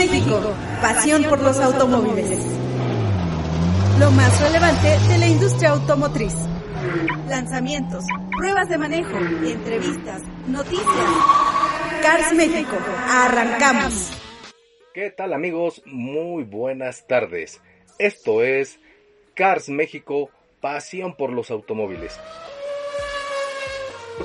México, pasión por los automóviles. Lo más relevante de la industria automotriz. Lanzamientos, pruebas de manejo, entrevistas, noticias. Cars México, arrancamos. ¿Qué tal amigos? Muy buenas tardes. Esto es Cars México, pasión por los automóviles.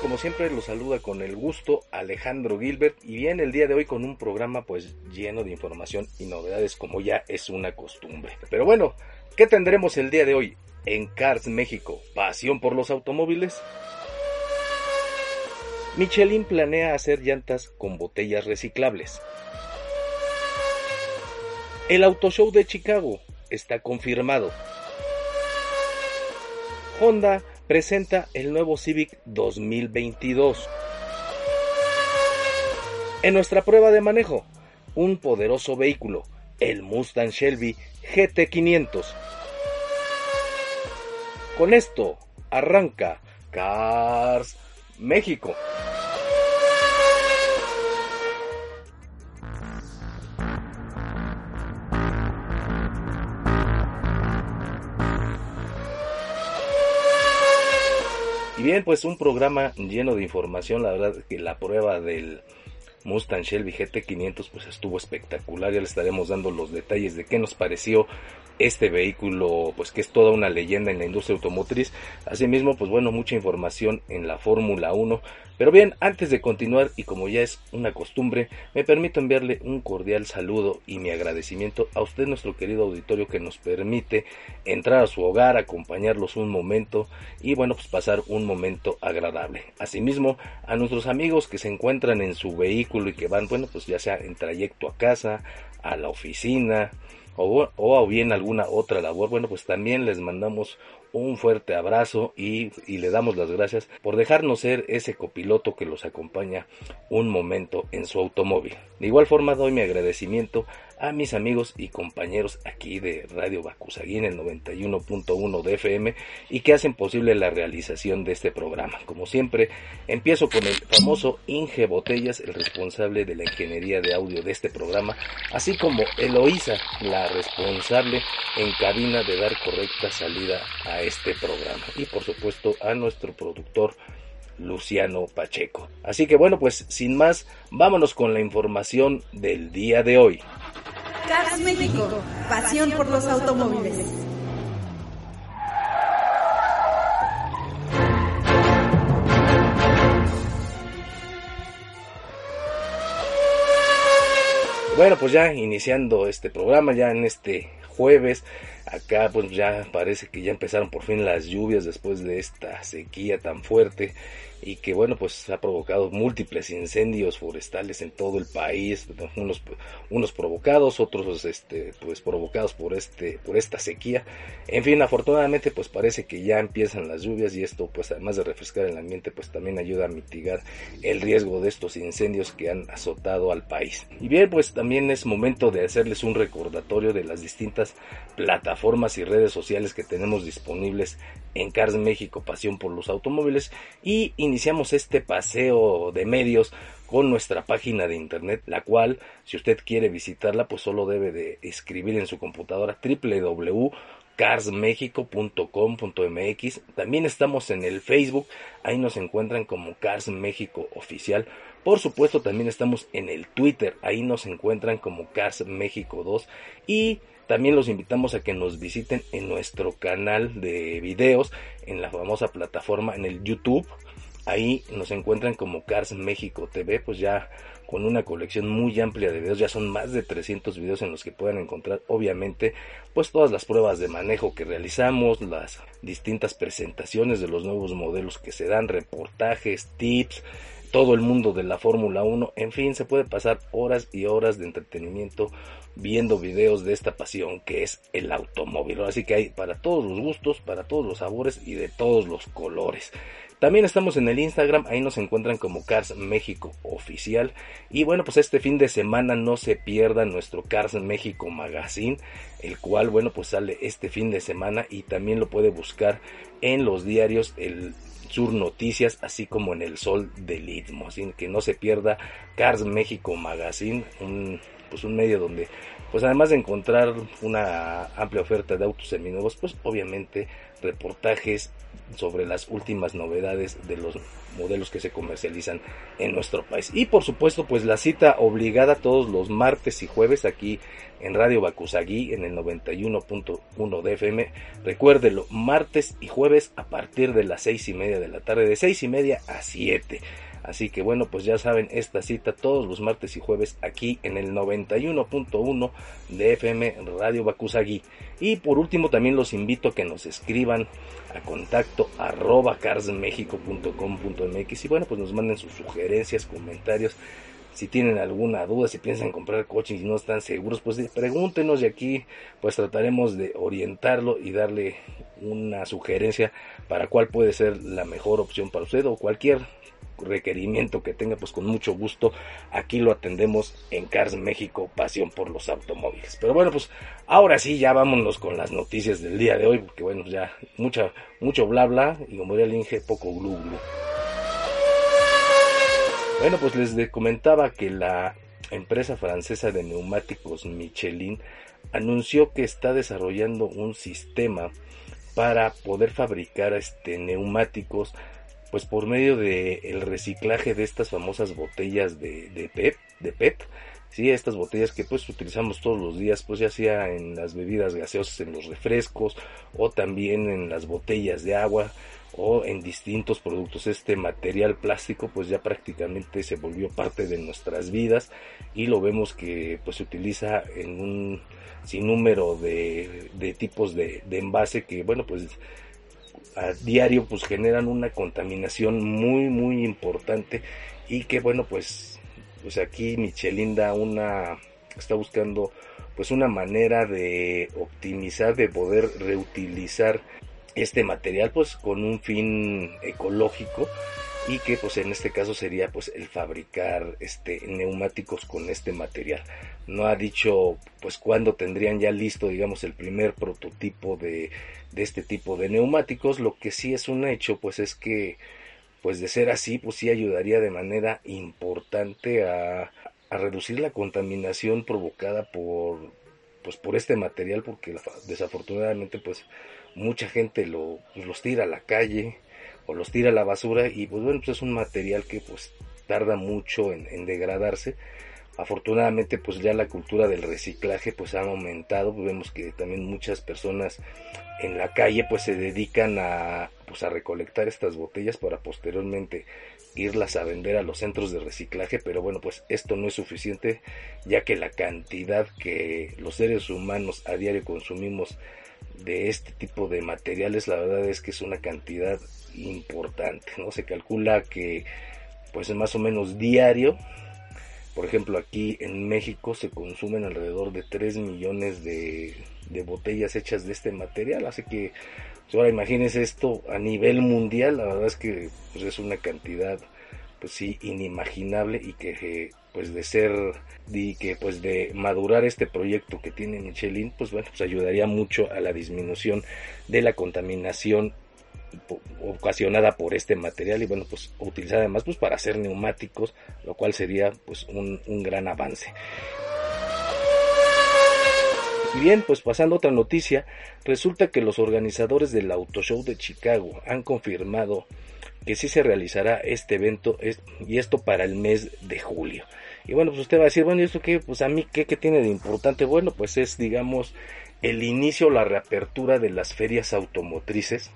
Como siempre los saluda con el gusto Alejandro Gilbert y bien el día de hoy con un programa pues lleno de información y novedades como ya es una costumbre. Pero bueno, ¿qué tendremos el día de hoy en Cars México? Pasión por los automóviles. Michelin planea hacer llantas con botellas reciclables. El Auto Show de Chicago está confirmado. Honda presenta el nuevo Civic 2022. En nuestra prueba de manejo, un poderoso vehículo, el Mustang Shelby GT500. Con esto arranca Cars México. Bien, pues un programa lleno de información, la verdad que la prueba del Mustang Shelby GT500 pues estuvo espectacular, ya le estaremos dando los detalles de qué nos pareció este vehículo, pues que es toda una leyenda en la industria automotriz. Asimismo, pues bueno, mucha información en la Fórmula 1. Pero bien, antes de continuar y como ya es una costumbre, me permito enviarle un cordial saludo y mi agradecimiento a usted, nuestro querido auditorio, que nos permite entrar a su hogar, acompañarlos un momento y bueno, pues pasar un momento agradable. Asimismo, a nuestros amigos que se encuentran en su vehículo y que van, bueno, pues ya sea en trayecto a casa, a la oficina, o, o, bien alguna otra labor, bueno, pues también les mandamos un fuerte abrazo y, y, le damos las gracias por dejarnos ser ese copiloto que los acompaña un momento en su automóvil. De igual forma doy mi agradecimiento a mis amigos y compañeros aquí de Radio Bacusaguín el 91.1 de FM y que hacen posible la realización de este programa. Como siempre, empiezo con el famoso Inge Botellas, el responsable de la ingeniería de audio de este programa, así como Eloísa, la responsable en cabina de dar correcta salida a este programa. Y por supuesto a nuestro productor Luciano Pacheco. Así que bueno, pues sin más, vámonos con la información del día de hoy. Cars México, pasión por los automóviles. Bueno, pues ya iniciando este programa, ya en este jueves, acá pues ya parece que ya empezaron por fin las lluvias después de esta sequía tan fuerte y que bueno pues ha provocado múltiples incendios forestales en todo el país unos unos provocados otros este pues provocados por este por esta sequía. En fin afortunadamente pues parece que ya empiezan las lluvias y esto pues además de refrescar el ambiente pues también ayuda a mitigar el riesgo de estos incendios que han azotado al país. Y bien pues también es momento de hacerles un recordatorio de las distintas plataformas y redes sociales que tenemos disponibles en Cars México Pasión por los Automóviles y iniciamos este paseo de medios con nuestra página de internet, la cual, si usted quiere visitarla, pues solo debe de escribir en su computadora www.carsmexico.com.mx. También estamos en el Facebook, ahí nos encuentran como Cars México Oficial. Por supuesto, también estamos en el Twitter, ahí nos encuentran como Cars México 2 y también los invitamos a que nos visiten en nuestro canal de videos, en la famosa plataforma, en el YouTube. Ahí nos encuentran como Cars México TV, pues ya con una colección muy amplia de videos, ya son más de 300 videos en los que puedan encontrar obviamente pues todas las pruebas de manejo que realizamos, las distintas presentaciones de los nuevos modelos que se dan, reportajes, tips, todo el mundo de la Fórmula 1, en fin, se puede pasar horas y horas de entretenimiento viendo videos de esta pasión que es el automóvil. Así que hay para todos los gustos, para todos los sabores y de todos los colores. También estamos en el Instagram, ahí nos encuentran como Cars México Oficial. Y bueno, pues este fin de semana no se pierda nuestro Cars México Magazine, el cual, bueno, pues sale este fin de semana y también lo puede buscar en los diarios el Sur Noticias, así como en el Sol del Istmo. Así que no se pierda Cars México Magazine, un, pues un medio donde, pues además de encontrar una amplia oferta de autos seminuevos, pues obviamente reportajes sobre las últimas novedades de los modelos que se comercializan en nuestro país. Y por supuesto, pues la cita obligada todos los martes y jueves aquí en Radio Bacusagui en el 91.1 de FM. Recuérdelo, martes y jueves a partir de las seis y media de la tarde, de seis y media a 7. Así que bueno, pues ya saben, esta cita todos los martes y jueves aquí en el 91.1 de FM Radio Bacusagui. Y por último también los invito a que nos escriban a contacto arroba carsmexico.com.mx y bueno, pues nos manden sus sugerencias, comentarios. Si tienen alguna duda, si piensan comprar coches y no están seguros, pues pregúntenos y aquí pues trataremos de orientarlo y darle una sugerencia para cuál puede ser la mejor opción para usted o cualquier requerimiento que tenga, pues con mucho gusto aquí lo atendemos en Cars México, pasión por los automóviles. Pero bueno, pues ahora sí, ya vámonos con las noticias del día de hoy, porque bueno, ya mucha, mucho bla bla y como diría el poco glu glu. Bueno, pues les comentaba que la empresa francesa de neumáticos Michelin anunció que está desarrollando un sistema para poder fabricar este neumáticos pues por medio de el reciclaje de estas famosas botellas de, de PET, de PET, sí, estas botellas que pues utilizamos todos los días, pues ya sea en las bebidas gaseosas, en los refrescos o también en las botellas de agua o en distintos productos. Este material plástico pues ya prácticamente se volvió parte de nuestras vidas y lo vemos que pues se utiliza en un sinnúmero de, de tipos de, de envase que bueno pues a diario pues generan una contaminación muy muy importante y que bueno pues pues aquí Michelin da una está buscando pues una manera de optimizar de poder reutilizar este material pues con un fin ecológico y que pues en este caso sería pues el fabricar este neumáticos con este material. No ha dicho pues cuándo tendrían ya listo digamos el primer prototipo de, de este tipo de neumáticos. Lo que sí es un hecho pues es que pues de ser así pues sí ayudaría de manera importante a, a reducir la contaminación provocada por pues por este material porque desafortunadamente pues mucha gente lo pues, los tira a la calle o los tira a la basura y pues bueno, pues es un material que pues tarda mucho en, degradarse. Afortunadamente pues ya la cultura del reciclaje pues ha aumentado, vemos que también muchas personas en la calle pues se dedican a pues a recolectar estas botellas para posteriormente irlas a vender a los centros de reciclaje, pero bueno, pues esto no es suficiente ya que la cantidad que los seres humanos a diario consumimos de este tipo de materiales, la verdad es que es una cantidad importante, ¿no? Se calcula que pues más o menos diario, por ejemplo aquí en México se consumen alrededor de 3 millones de, botellas hechas de este material, así que pues, ahora imagínense esto a nivel mundial, la verdad es que pues, es una cantidad pues sí inimaginable y que pues de ser y que pues de madurar este proyecto que tiene Michelin pues bueno pues ayudaría mucho a la disminución de la contaminación ocasionada por este material y bueno pues utilizar además pues para hacer neumáticos lo cual sería pues un, gran avance. Bien, pues pasando a otra noticia, resulta que los organizadores del Auto Show de Chicago han confirmado que sí se realizará este evento y esto para el mes de julio. Y bueno, pues usted va a decir, bueno, ¿y esto qué? Pues a mí, ¿qué, qué tiene de importante? Bueno, pues es, digamos, el inicio, la reapertura de las ferias automotrices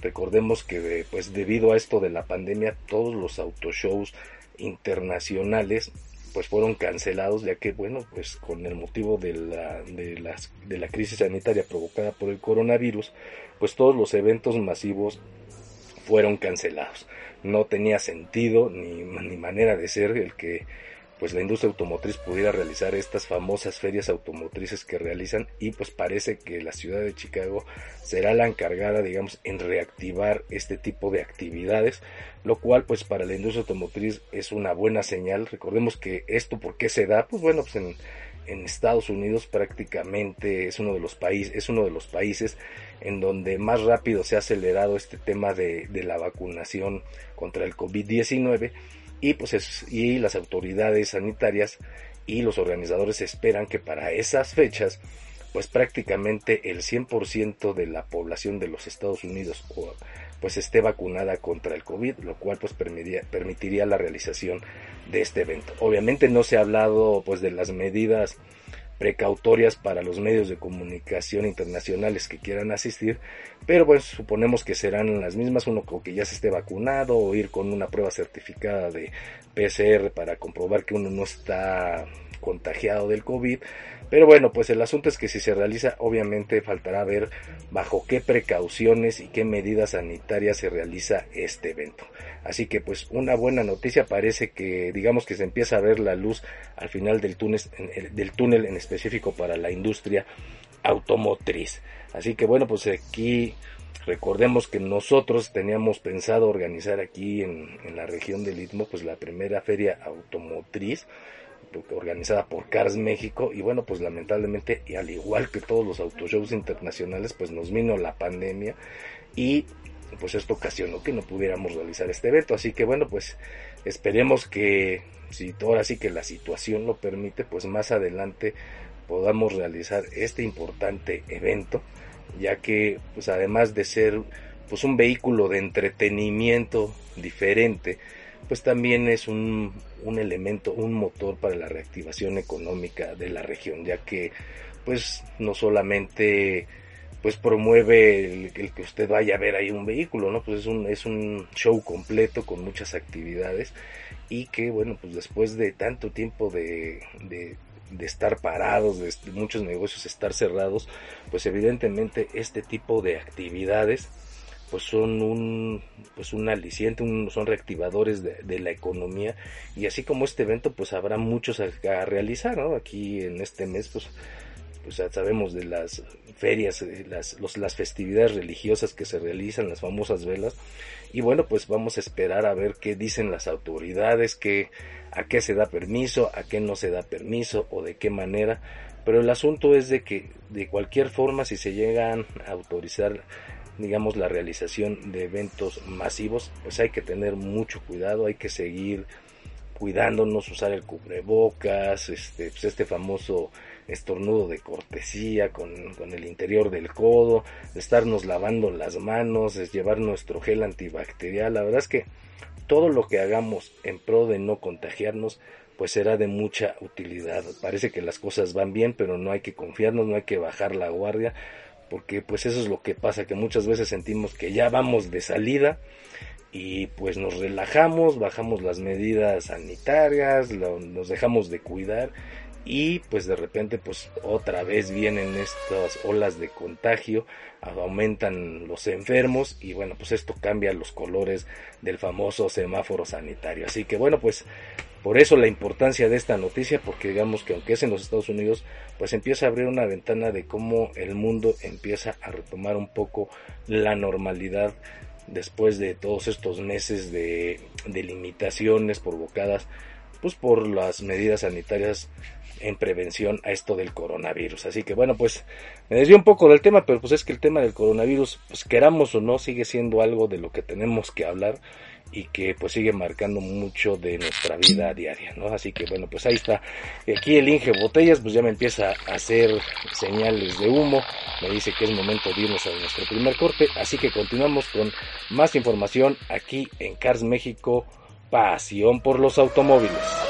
Recordemos que pues debido a esto de la pandemia todos los autoshows internacionales pues fueron cancelados ya que bueno pues con el motivo de la, de, las, de la crisis sanitaria provocada por el coronavirus pues todos los eventos masivos fueron cancelados. No tenía sentido ni, ni manera de ser el que pues la industria automotriz pudiera realizar estas famosas ferias automotrices que realizan y pues parece que la ciudad de Chicago será la encargada digamos en reactivar este tipo de actividades lo cual pues para la industria automotriz es una buena señal. Recordemos que esto por qué se da pues bueno pues en, en Estados Unidos prácticamente es uno de los países es uno de los países en donde más rápido se ha acelerado este tema de, la vacunación contra el COVID-19 y pues y las autoridades sanitarias y los organizadores esperan que para esas fechas pues prácticamente el 100% de la población de los Estados Unidos pues esté vacunada contra el COVID, lo cual pues permitiría, permitiría la realización de este evento. Obviamente no se ha hablado pues de las medidas precautorias para los medios de comunicación internacionales que quieran asistir, pero pues suponemos que serán las mismas, uno que ya se esté vacunado o ir con una prueba certificada de PCR para comprobar que uno no está contagiado del COVID, pero bueno, pues el asunto es que si se realiza, obviamente faltará ver bajo qué precauciones y qué medidas sanitarias se realiza este evento. Así que pues una buena noticia parece que digamos que se empieza a ver la luz al final del túnel, del túnel en específico para la industria automotriz. Así que bueno, pues aquí recordemos que nosotros teníamos pensado organizar aquí en, en la región del Istmo pues la primera feria automotriz organizada por Cars México y bueno pues lamentablemente y al igual que todos los autoshows internacionales pues nos vino la pandemia y pues esto ocasionó que no pudiéramos realizar este evento. Así que bueno pues esperemos que si ahora sí que la situación lo permite pues más adelante podamos realizar este importante evento ya que pues además de ser pues un vehículo de entretenimiento diferente pues también es un, un elemento, un motor para la reactivación económica de la región, ya que pues no solamente pues promueve el, que usted vaya a ver ahí un vehículo, ¿no? Pues es un, es un show completo con muchas actividades y que, bueno, pues después de tanto tiempo de, de, de estar parados, de muchos negocios estar cerrados, pues evidentemente este tipo de actividades pues son un pues un aliciente, son reactivadores de, la economía. Y así como este evento pues habrá muchos a, realizar, ¿no? Aquí en este mes pues pues ya sabemos de las ferias, las, las festividades religiosas que se realizan, las famosas velas, y bueno, pues vamos a esperar a ver qué dicen las autoridades, qué, a qué se da permiso, a qué no se da permiso o de qué manera, pero el asunto es de que de cualquier forma si se llegan a autorizar digamos, la realización de eventos masivos, pues hay que tener mucho cuidado, hay que seguir cuidándonos, usar el cubrebocas, este, pues este famoso estornudo de cortesía con, con, el interior del codo, estarnos lavando las manos, es llevar nuestro gel antibacterial. La verdad es que todo lo que hagamos en pro de no contagiarnos, pues será de mucha utilidad. Parece que las cosas van bien, pero no hay que confiarnos, no hay que bajar la guardia, porque pues eso es lo que pasa, que muchas veces sentimos que ya vamos de salida y pues nos relajamos, bajamos las medidas sanitarias, nos dejamos de cuidar y pues de repente pues otra vez vienen estas olas de contagio, aumentan los enfermos y bueno pues esto cambia los colores del famoso semáforo sanitario. Así que bueno pues por eso la importancia de esta noticia, porque digamos que aunque es en los Estados Unidos, pues empieza a abrir una ventana de cómo el mundo empieza a retomar un poco la normalidad después de todos estos meses de, limitaciones provocadas pues por las medidas sanitarias en prevención a esto del coronavirus. Así que bueno, pues me desvió un poco del tema, pero pues es que el tema del coronavirus, pues queramos o no, sigue siendo algo de lo que tenemos que hablar y que pues sigue marcando mucho de nuestra vida diaria, ¿no? Así que bueno, pues ahí está. Aquí el Inge Botellas pues ya me empieza a hacer señales de humo, me dice que es momento de irnos a nuestro primer corte, así que continuamos con más información aquí en Cars México, pasión por los automóviles.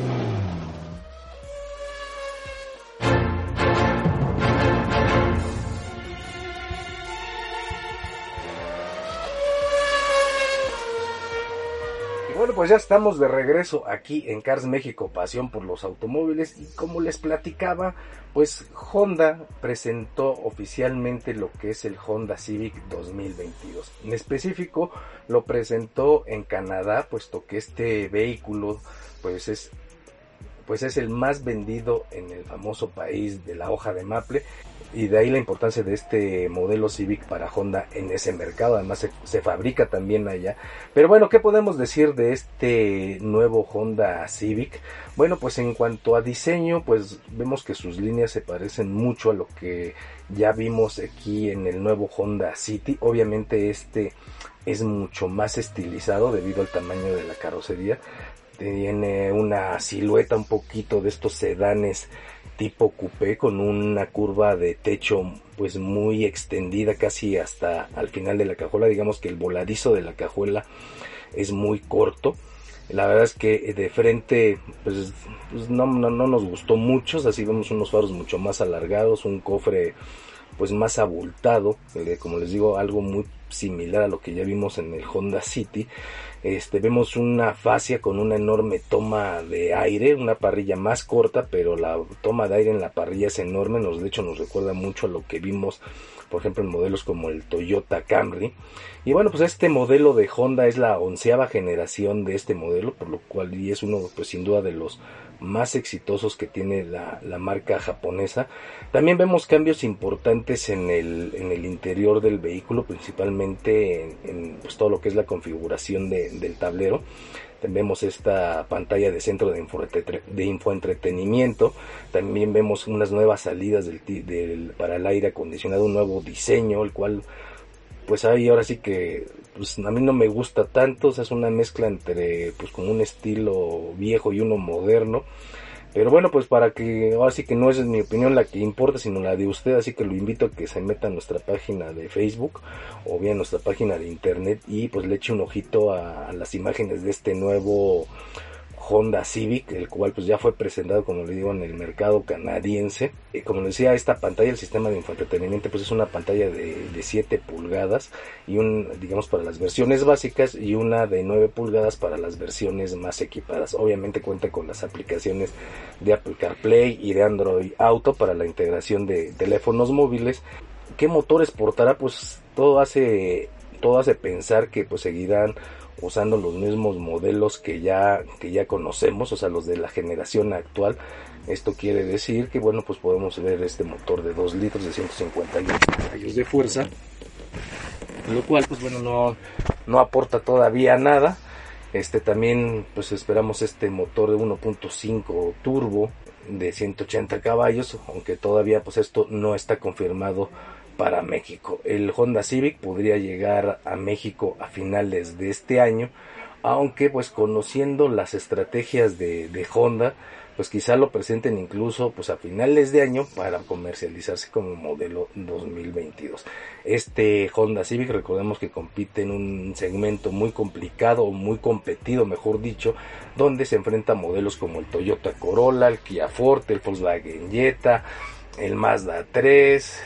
Pues ya estamos de regreso aquí en Cars México, pasión por los automóviles. Y como les platicaba, pues Honda presentó oficialmente lo que es el Honda Civic 2022. En específico, lo presentó en Canadá, puesto que este vehículo, pues es pues es el más vendido en el famoso país de la hoja de maple y de ahí la importancia de este modelo Civic para Honda en ese mercado. Además se, fabrica también allá. Pero bueno, ¿qué podemos decir de este nuevo Honda Civic? Bueno, pues en cuanto a diseño, pues vemos que sus líneas se parecen mucho a lo que ya vimos aquí en el nuevo Honda City. Obviamente este es mucho más estilizado debido al tamaño de la carrocería. Tiene una silueta un poquito de estos sedanes tipo coupé con una curva de techo pues muy extendida casi hasta al final de la cajuela. Digamos que el voladizo de la cajuela es muy corto. La verdad es que de frente pues, pues no, no, no, nos gustó mucho. Así vemos unos faros mucho más alargados un cofre pues más abultado eh, como les digo algo muy similar a lo que ya vimos en el Honda City este, vemos una fascia con una enorme toma de aire, una parrilla más corta, pero la toma de aire en la parrilla es enorme, nos, de hecho nos recuerda mucho a lo que vimos, por ejemplo, en modelos como el Toyota Camry. Y bueno, pues este modelo de Honda es la onceava generación de este modelo, por lo cual es uno, pues sin duda, de los más exitosos que tiene la, la, marca japonesa. También vemos cambios importantes en el, en el interior del vehículo, principalmente en, pues, todo lo que es la configuración de, del tablero. Vemos esta pantalla de centro de infoentretenimiento. También vemos unas nuevas salidas del, del, para el aire acondicionado, un nuevo diseño, el cual pues ahí ahora sí que pues a mí no me gusta tanto, o sea, es una mezcla entre pues como un estilo viejo y uno moderno. Pero bueno, pues para que, ahora sí que no es mi opinión la que importa, sino la de usted, así que lo invito a que se meta a nuestra página de Facebook o bien nuestra página de internet y pues le eche un ojito a las imágenes de este nuevo Honda Civic, el cual pues ya fue presentado, como le digo, en el mercado canadiense. Y como decía, esta pantalla, el sistema de infoentretenimiento, pues es una pantalla de, de 7 pulgadas y un, digamos, para las versiones básicas y una de 9 pulgadas para las versiones más equipadas. Obviamente cuenta con las aplicaciones de Apple CarPlay y de Android Auto para la integración de teléfonos móviles. ¿Qué motores portará? Pues todo hace, todo hace pensar que pues seguirán usando los mismos modelos que ya, que ya conocemos, o sea, los de la generación actual. Esto quiere decir que, bueno, pues podemos ver este motor de 2 litros de 151 caballos de fuerza, lo cual, pues bueno, no, no aporta todavía nada. Este también, pues esperamos este motor de 1.5 turbo de 180 caballos, aunque todavía, pues esto no está confirmado para México. El Honda Civic podría llegar a México a finales de este año, aunque pues conociendo las estrategias de, Honda, pues quizá lo presenten incluso pues a finales de año para comercializarse como modelo 2022. Este Honda Civic recordemos que compite en un segmento muy complicado, muy competido, mejor dicho, donde se enfrenta a modelos como el Toyota Corolla, el Kia Forte, el Volkswagen Jetta, el Mazda 3,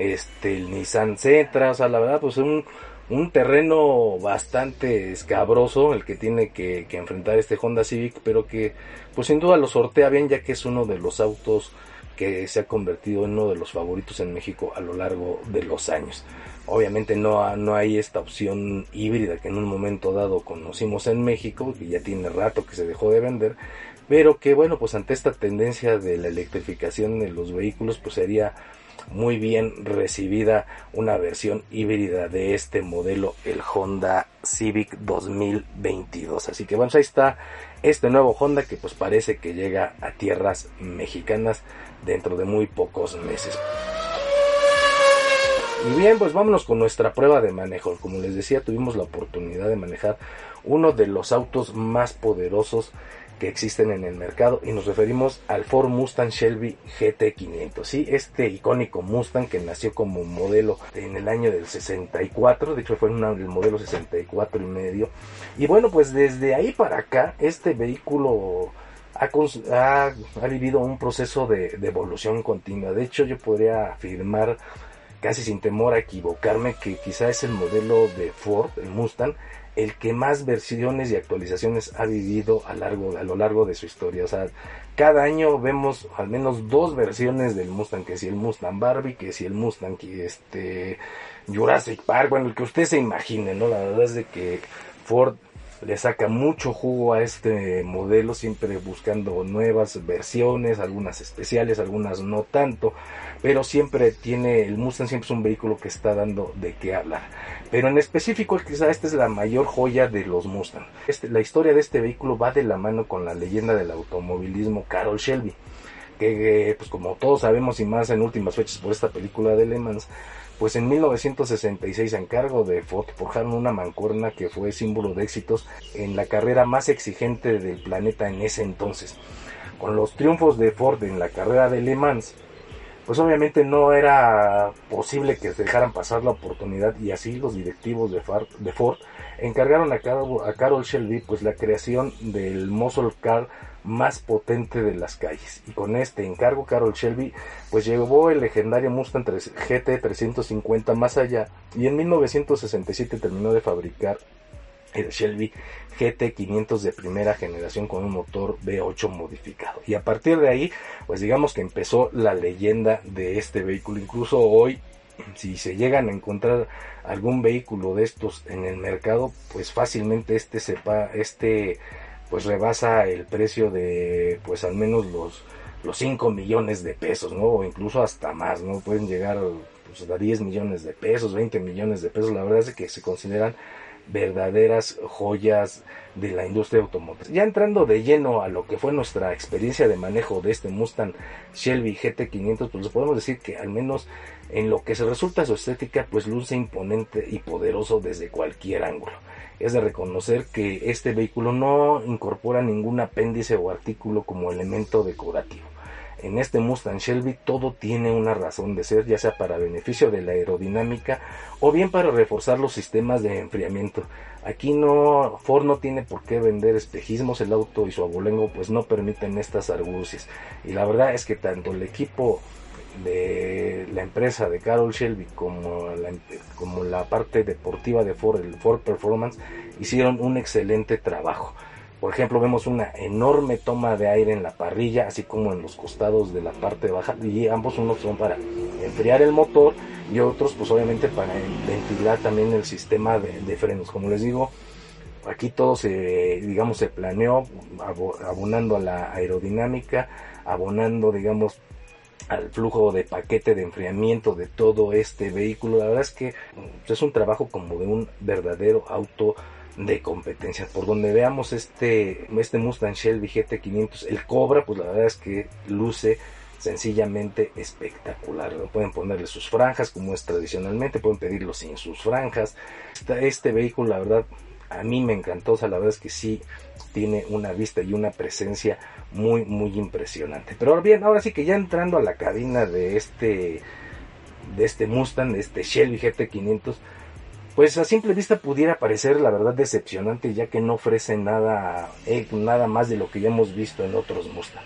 este el Nissan Sentra, o sea, la verdad pues un un terreno bastante escabroso el que tiene que, que, enfrentar este Honda Civic, pero que pues sin duda lo sortea bien ya que es uno de los autos que se ha convertido en uno de los favoritos en México a lo largo de los años. Obviamente no, no hay esta opción híbrida que en un momento dado conocimos en México, que ya tiene rato que se dejó de vender, pero que bueno, pues ante esta tendencia de la electrificación de los vehículos, pues sería muy bien recibida una versión híbrida de este modelo, el Honda Civic 2022. Así que bueno, ahí está este nuevo Honda que pues parece que llega a tierras mexicanas dentro de muy pocos meses. Y bien, pues vámonos con nuestra prueba de manejo. Como les decía, tuvimos la oportunidad de manejar uno de los autos más poderosos que existen en el mercado y nos referimos al Ford Mustang Shelby GT500, ¿sí? Este icónico Mustang que nació como modelo en el año del 64, de hecho fue una, el modelo 64 y medio. Y bueno, pues desde ahí para acá este vehículo ha, ha, vivido un proceso de, de evolución continua. De hecho, yo podría afirmar casi sin temor a equivocarme que quizá es el modelo de Ford, el Mustang, el que más versiones y actualizaciones ha vivido a, largo, a lo largo de su historia. O sea, cada año vemos al menos dos versiones del Mustang, que si el Mustang Barbie, que si el Mustang este, Jurassic Park, bueno, el que usted se imagine, ¿no? La verdad es de que Ford le saca mucho jugo a este modelo, siempre buscando nuevas versiones, algunas especiales, algunas no tanto, pero siempre tiene, el Mustang siempre es un vehículo que está dando de qué hablar. Pero en específico, quizá esta es la mayor joya de los Mustang. Este, la historia de este vehículo va de la mano con la leyenda del automovilismo Carol Shelby, que pues como todos sabemos y más en últimas fechas por esta película de Le Mans, pues en 1966 a encargo de Ford forjaron una mancuerna que fue símbolo de éxitos en la carrera más exigente del planeta en ese entonces. Con los triunfos de Ford en la carrera de Le Mans, pues obviamente no era posible que dejaran pasar la oportunidad y así los directivos de, Ford encargaron a, a Carol Shelby pues la creación del muscle car más potente de las calles. Y con este encargo, Carol Shelby pues llevó el legendario Mustang GT 350 más allá y en 1967 terminó de fabricar el Shelby GT 500 de primera generación con un motor V8 modificado. Y a partir de ahí, pues digamos que empezó la leyenda de este vehículo. Incluso hoy, si se llegan a encontrar algún vehículo de estos en el mercado, pues fácilmente este sepa, este pues rebasa el precio de pues al menos los los 5 millones de pesos, ¿no? O incluso hasta más, ¿no? Pueden llegar pues, a 10 millones de pesos, 20 millones de pesos. La verdad es que se consideran verdaderas joyas de la industria automotriz. Ya entrando de lleno a lo que fue nuestra experiencia de manejo de este Mustang Shelby GT500, pues podemos decir que al menos en lo que se resulta su estética, pues luce imponente y poderoso desde cualquier ángulo es de reconocer que este vehículo no incorpora ningún apéndice o artículo como elemento decorativo. En este Mustang Shelby todo tiene una razón de ser, ya sea para beneficio de la aerodinámica o bien para reforzar los sistemas de enfriamiento. Aquí no Ford no tiene por qué vender espejismos, el auto y su abolengo pues no permiten estas argucias. Y la verdad es que tanto el equipo de la empresa de Carol Shelby como la, como la parte deportiva de Ford, el Ford Performance, hicieron un excelente trabajo. Por ejemplo, vemos una enorme toma de aire en la parrilla, así como en los costados de la parte baja, y ambos unos son para enfriar el motor y otros pues obviamente para ventilar también el sistema de, de frenos. Como les digo, aquí todo se, digamos, se planeó abonando a la aerodinámica, abonando, digamos, al flujo de paquete de enfriamiento de todo este vehículo. La verdad es que mm, es un trabajo como de un verdadero auto de competencia. Por donde veamos este, este Mustang Shelby GT500, el Cobra, pues la verdad es que luce sencillamente espectacular. Pueden ponerle sus franjas como es tradicionalmente, pueden pedirlo sin sus franjas. Este, este vehículo, la verdad, a mí me encantó. O sea, la verdad es que sí tiene una vista y una presencia muy, muy impresionante. Pero bien, ahora sí que ya entrando a la cabina de este, de este Mustang, de este Shelby GT500, pues a simple vista pudiera parecer la verdad decepcionante ya que no ofrece nada, eh, nada más de lo que ya hemos visto en otros Mustang.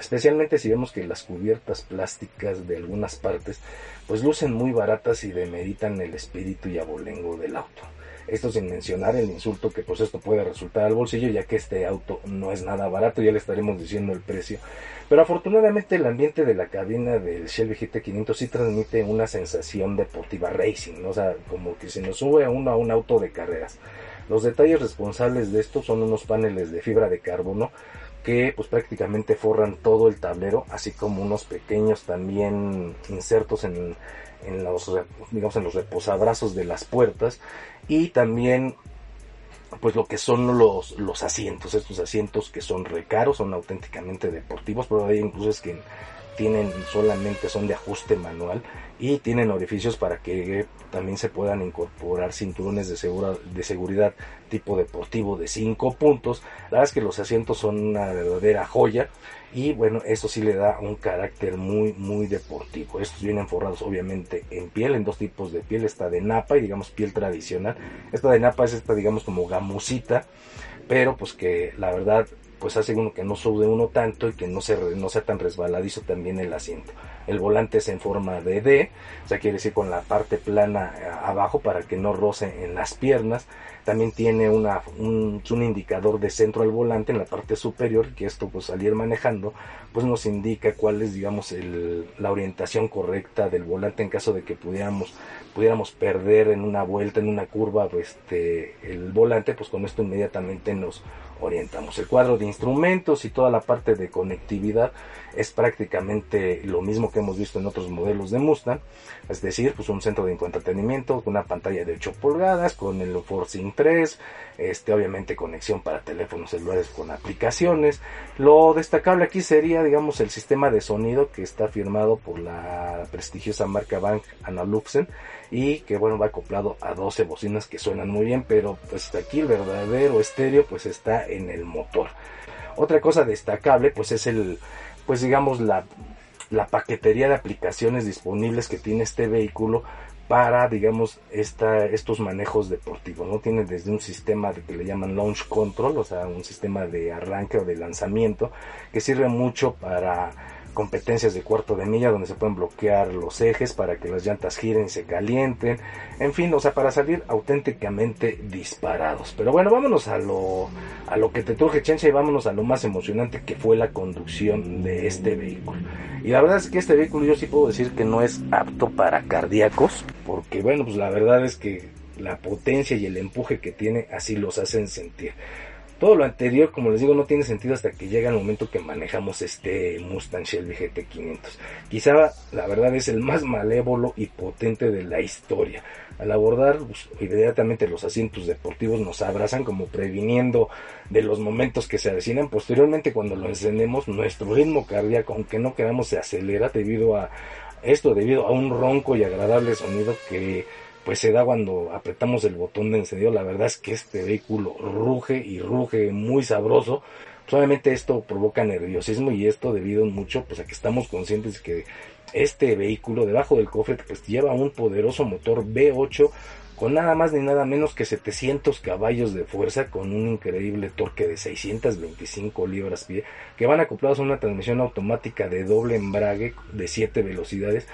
Especialmente si vemos que las cubiertas plásticas de algunas partes pues lucen muy baratas y demeritan el espíritu y abolengo del auto. Esto sin mencionar el insulto que pues esto puede resultar al bolsillo, ya que este auto no es nada barato, ya le estaremos diciendo el precio. Pero afortunadamente el ambiente de la cabina del Shelby GT500 sí transmite una sensación deportiva racing, o sea, como que se nos sube a uno a un auto de carreras. Los detalles responsables de esto son unos paneles de fibra de carbono que pues prácticamente forran todo el tablero, así como unos pequeños también insertos en, en los digamos en los reposabrazos de las puertas y también pues lo que son los, los asientos, estos asientos que son recaros, son auténticamente deportivos, pero hay incluso es que tienen solamente son de ajuste manual y tienen orificios para que también se puedan incorporar cinturones de, segura, de seguridad tipo deportivo de 5 puntos. La verdad es que los asientos son una verdadera joya y bueno, eso sí le da un carácter muy muy deportivo. Estos vienen forrados obviamente en piel, en dos tipos de piel, esta de napa y digamos piel tradicional. Esta de napa es esta digamos como gamusita, pero pues que la verdad pues hace uno que no sube uno tanto y que no, se, no sea tan resbaladizo también el asiento. El volante es en forma de D, o sea, quiere decir con la parte plana eh, abajo para que no roce en las piernas. También tiene una, un, indicador de centro al volante en la parte superior, que esto pues al ir manejando, pues nos indica cuál es, digamos, la orientación correcta del volante en caso de que pudiéramos, pudiéramos perder en una vuelta, en una curva, este, el volante, pues con esto inmediatamente nos orientamos. El cuadro de instrumentos y toda la parte de conectividad es prácticamente lo mismo que hemos visto en otros modelos de Mustang, es decir, pues un centro de entretenimiento con una pantalla de 8 pulgadas, con el ForceSync 3, este, obviamente conexión para teléfonos celulares con aplicaciones. Lo destacable aquí sería, digamos, el sistema de sonido que está firmado por la prestigiosa marca Bank Analuxen y que bueno va acoplado a 12 bocinas que suenan muy bien, pero pues aquí el verdadero estéreo pues está en el motor. Otra cosa destacable pues es el pues digamos la, la paquetería de aplicaciones disponibles que tiene este vehículo para, digamos, esta, estos manejos deportivos, ¿no? Tiene desde un sistema que le llaman launch control, o sea, un sistema de arranque o de lanzamiento, que sirve mucho para competencias de cuarto de milla donde se pueden bloquear los ejes para que las llantas giren y se calienten, en fin, o sea, para salir auténticamente disparados. Pero bueno, vámonos a lo, a lo que te truje Chencha y vámonos a lo más emocionante que fue la conducción de este vehículo. Y la verdad es que este vehículo yo sí puedo decir que no es apto para cardíacos, porque bueno, pues la verdad es que la potencia y el empuje que tiene así los hacen sentir. Todo lo anterior, como les digo, no tiene sentido hasta que llega el momento que manejamos este Mustang Shelby GT500. Quizá la verdad es el más malévolo y potente de la historia. Al abordar, pues, inmediatamente los asientos deportivos nos abrazan como previniendo de los momentos que se avecinan. Posteriormente, cuando lo encendemos, nuestro ritmo cardíaco, aunque no queramos, se acelera debido a esto, debido a un ronco y agradable sonido que pues se da cuando apretamos el botón de encendido. La verdad es que este vehículo ruge y ruge muy sabroso. Solamente esto provoca nerviosismo y esto debido mucho pues a que estamos conscientes de que este vehículo debajo del cofre pues lleva un poderoso motor V8 con nada más ni nada menos que 700 caballos de fuerza con un increíble torque de 625 libras pie que van acoplados a una transmisión automática de doble embrague de 7 velocidades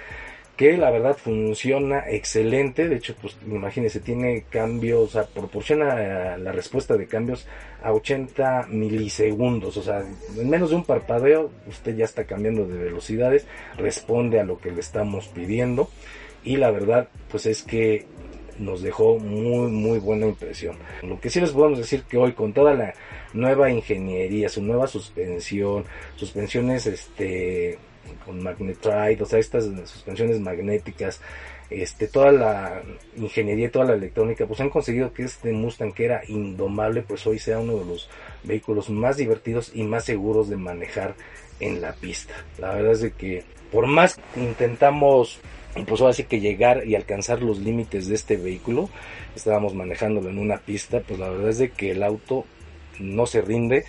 que la verdad funciona excelente. De hecho, pues imagínense, tiene cambios, o sea, proporciona la respuesta de cambios a 80 milisegundos. O sea, en menos de un parpadeo, usted ya está cambiando de velocidades, responde a lo que le estamos pidiendo. Y la verdad, pues es que nos dejó muy, muy buena impresión. Lo que sí les podemos decir que hoy, con toda la nueva ingeniería, su nueva suspensión, suspensiones, este con magnetride, o sea, estas suspensiones magnéticas, este, toda la ingeniería, toda la electrónica, pues han conseguido que este Mustang que era indomable, pues hoy sea uno de los vehículos más divertidos y más seguros de manejar en la pista. La verdad es de que por más intentamos pues así que llegar y alcanzar los límites de este vehículo, estábamos manejándolo en una pista, pues la verdad es de que el auto no se rinde,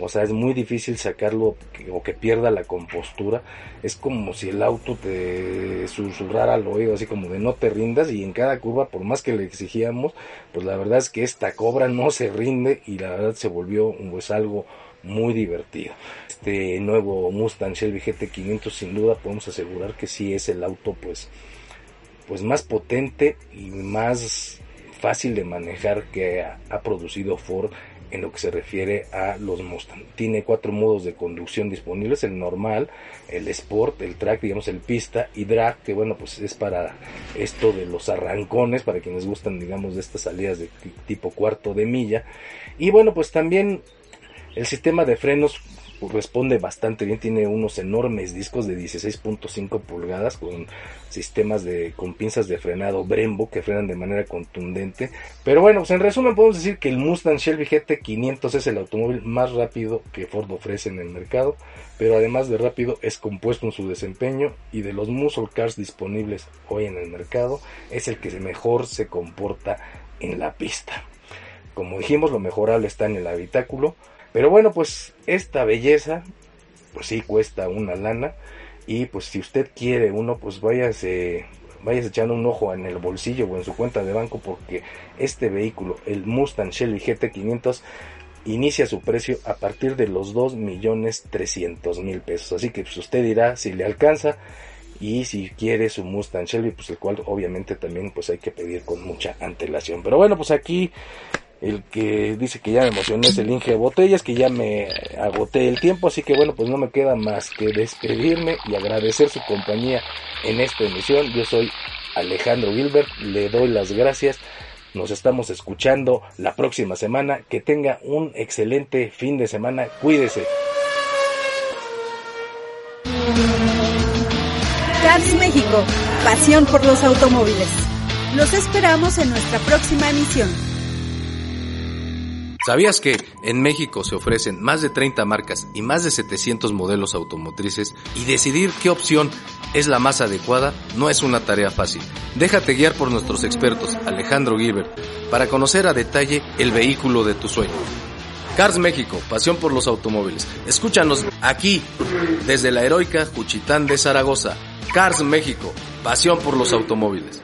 o sea, es muy difícil sacarlo o que pierda la compostura. Es como si el auto te susurrara al oído, así como de no te rindas. Y en cada curva, por más que le exigíamos, pues la verdad es que esta cobra no se rinde y la verdad se volvió pues algo muy divertido. Este nuevo Mustang Shelby GT500 sin duda podemos asegurar que sí es el auto pues pues más potente y más fácil de manejar que ha producido Ford en lo que se refiere a los Mustang. Tiene cuatro modos de conducción disponibles, el normal, el sport, el track, digamos el pista y drag, que bueno, pues es para esto de los arrancones, para quienes gustan, digamos, de estas salidas de tipo cuarto de milla. Y bueno, pues también El sistema de frenos responde bastante bien, tiene unos enormes discos de 16.5 pulgadas con sistemas de con pinzas de frenado Brembo que frenan de manera contundente. Pero bueno, pues en resumen podemos decir que el Mustang Shelby GT 500 es el automóvil más rápido que Ford ofrece en el mercado, pero además de rápido es compuesto en su desempeño y de los muscle cars disponibles hoy en el mercado es el que mejor se comporta en la pista. Como dijimos, lo mejorable está en el habitáculo pero bueno, pues esta belleza, pues sí cuesta una lana. Y pues si usted quiere uno, pues váyase, váyase echando un ojo en el bolsillo o en su cuenta de banco porque este vehículo, el Mustang Shelby GT500, inicia su precio a partir de los 2 millones 300 mil pesos. Así que pues usted dirá si le alcanza y si quiere su Mustang Shelby, pues el cual obviamente también pues hay que pedir con mucha antelación. Pero bueno, pues aquí el que dice que ya me emocioné es el Inge Botellas, que ya me agoté el tiempo, así que bueno, pues no me queda más que despedirme y agradecer su compañía en esta emisión. Yo soy Alejandro Gilbert, le doy las gracias. Nos estamos escuchando la próxima semana. Que tenga un excelente fin de semana. Cuídese. Cars México, pasión por los automóviles. Los esperamos en nuestra próxima emisión. ¿Sabías que en México se ofrecen más de 30 marcas y más de 700 modelos automotrices y decidir qué opción es la más adecuada no es una tarea fácil? Déjate guiar por nuestros expertos Alejandro Gilbert para conocer a detalle el vehículo de tu sueño. Cars México, pasión por los automóviles. Escúchanos aquí, desde la heroica Juchitán de Zaragoza. Cars México, pasión por los automóviles.